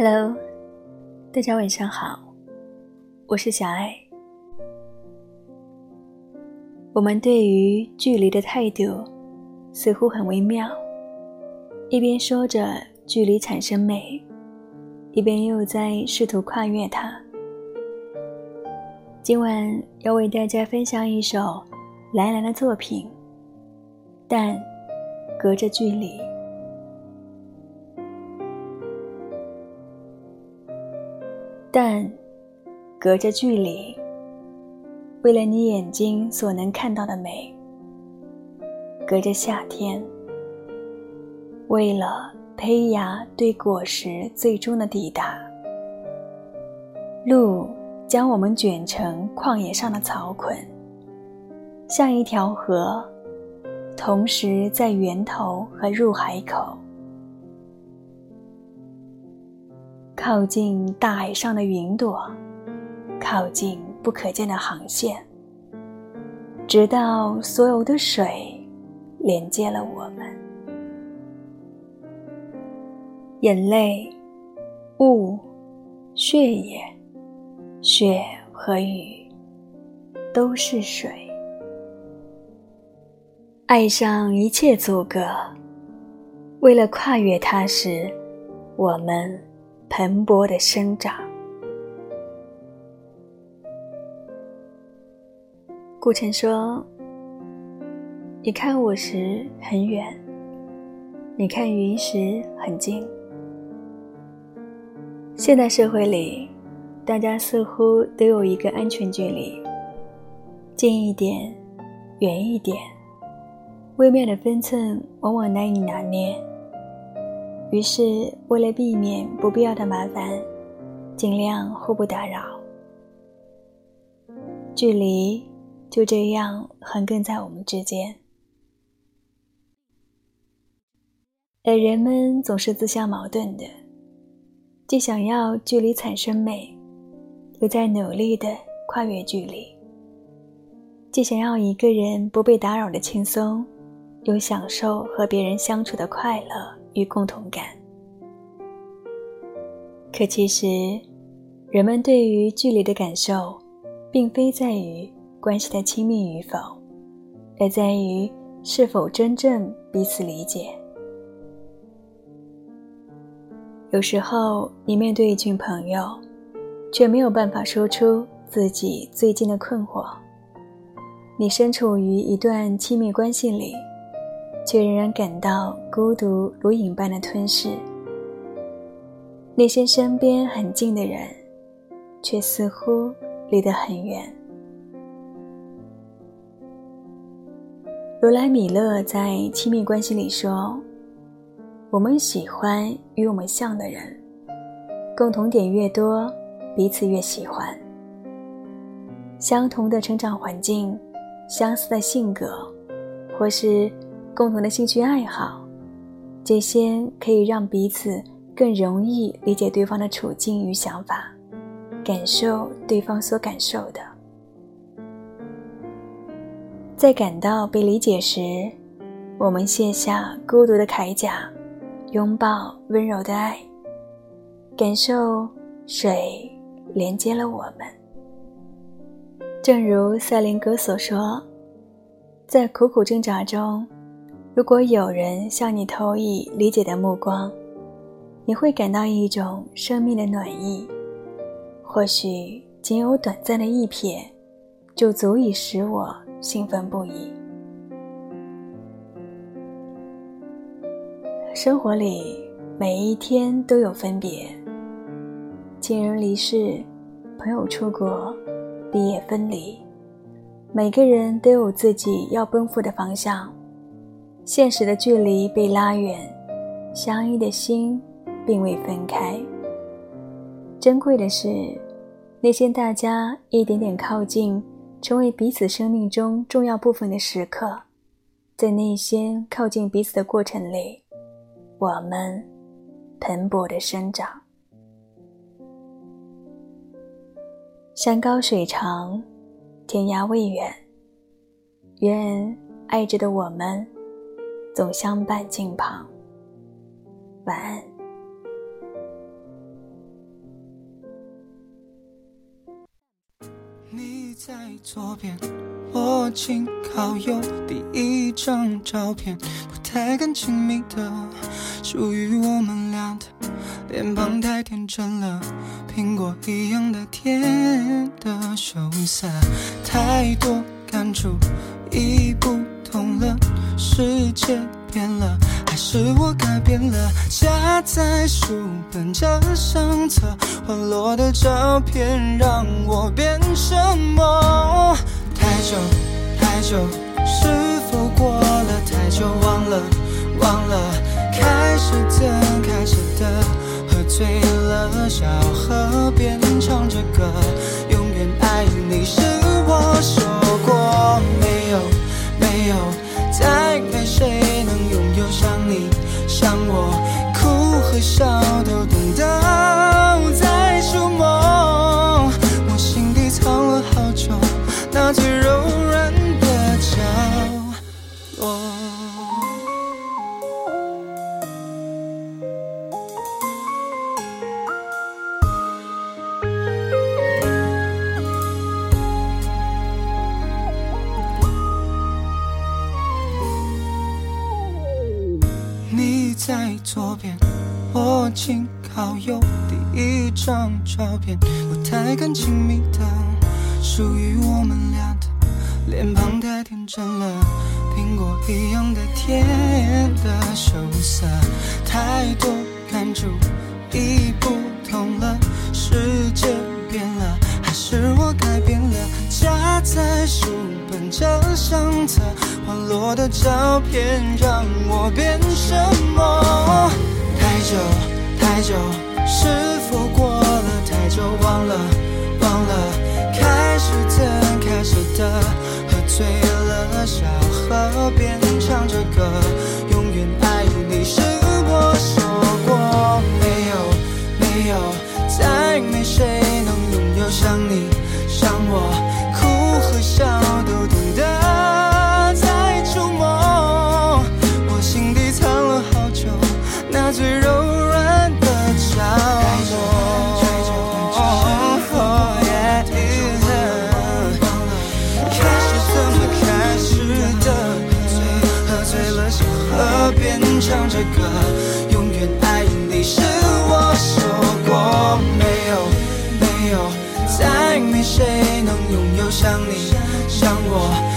Hello，大家晚上好，我是小爱。我们对于距离的态度似乎很微妙，一边说着距离产生美，一边又在试图跨越它。今晚要为大家分享一首蓝蓝的作品，但隔着距离。但隔着距离，为了你眼睛所能看到的美；隔着夏天，为了胚芽对果实最终的抵达。路将我们卷成旷野上的草捆，像一条河，同时在源头和入海口。靠近大海上的云朵，靠近不可见的航线，直到所有的水连接了我们。眼泪、雾、血液、雪和雨，都是水。爱上一切阻隔，为了跨越它时，我们。蓬勃的生长。顾城说：“你看我时很远，你看云时很近。”现代社会里，大家似乎都有一个安全距离，近一点，远一点，微妙的分寸往往难以拿捏。于是，为了避免不必要的麻烦，尽量互不打扰，距离就这样横亘在我们之间。而人们总是自相矛盾的，既想要距离产生美，又在努力的跨越距离；既想要一个人不被打扰的轻松，又享受和别人相处的快乐。与共同感。可其实，人们对于距离的感受，并非在于关系的亲密与否，而在于是否真正彼此理解。有时候，你面对一群朋友，却没有办法说出自己最近的困惑；你身处于一段亲密关系里。却仍然感到孤独如影般的吞噬。那些身边很近的人，却似乎离得很远。罗莱米勒在《亲密关系》里说：“我们喜欢与我们像的人，共同点越多，彼此越喜欢。相同的成长环境，相似的性格，或是……”共同的兴趣爱好，这些可以让彼此更容易理解对方的处境与想法，感受对方所感受的。在感到被理解时，我们卸下孤独的铠甲，拥抱温柔的爱，感受水连接了我们。正如塞林格所说，在苦苦挣扎中。如果有人向你投以理解的目光，你会感到一种生命的暖意。或许仅有短暂的一瞥，就足以使我兴奋不已。生活里每一天都有分别，亲人离世，朋友出国，毕业分离，每个人都有自己要奔赴的方向。现实的距离被拉远，相依的心并未分开。珍贵的是，那些大家一点点靠近，成为彼此生命中重要部分的时刻，在那些靠近彼此的过程里，我们蓬勃的生长。山高水长，天涯未远，愿爱着的我们。走向半径旁。晚安。你在左边，我紧靠右。第一张照片不太敢亲密的，属于我们俩的脸庞太天真了，苹果一样的甜的羞涩，太多感触，一步。痛了，世界变了。还是我改变了，夹在书本这相册，滑落的照片让我变什么？太久太久，是否过了太久？忘了忘了，开始的开始的，喝醉了，小河边唱着歌，永远爱你是我说过哭和笑都懂得再触摸。我心底藏了好久，那最柔软的角落。在左边，我紧靠右，第一张照片，不太敢亲密的，属于我们俩的，脸庞太天真了，苹果一样的甜的羞涩，太多感触已不同了，世界变了，还是我改变了，夹在书本这相册。滑落的照片让我变什么？久太久，是否过了太久？忘了忘了，开始怎开始的，喝醉了，小河边唱着歌，唱着歌，永远爱你是我说过没有没有，再没谁能拥有像你像我。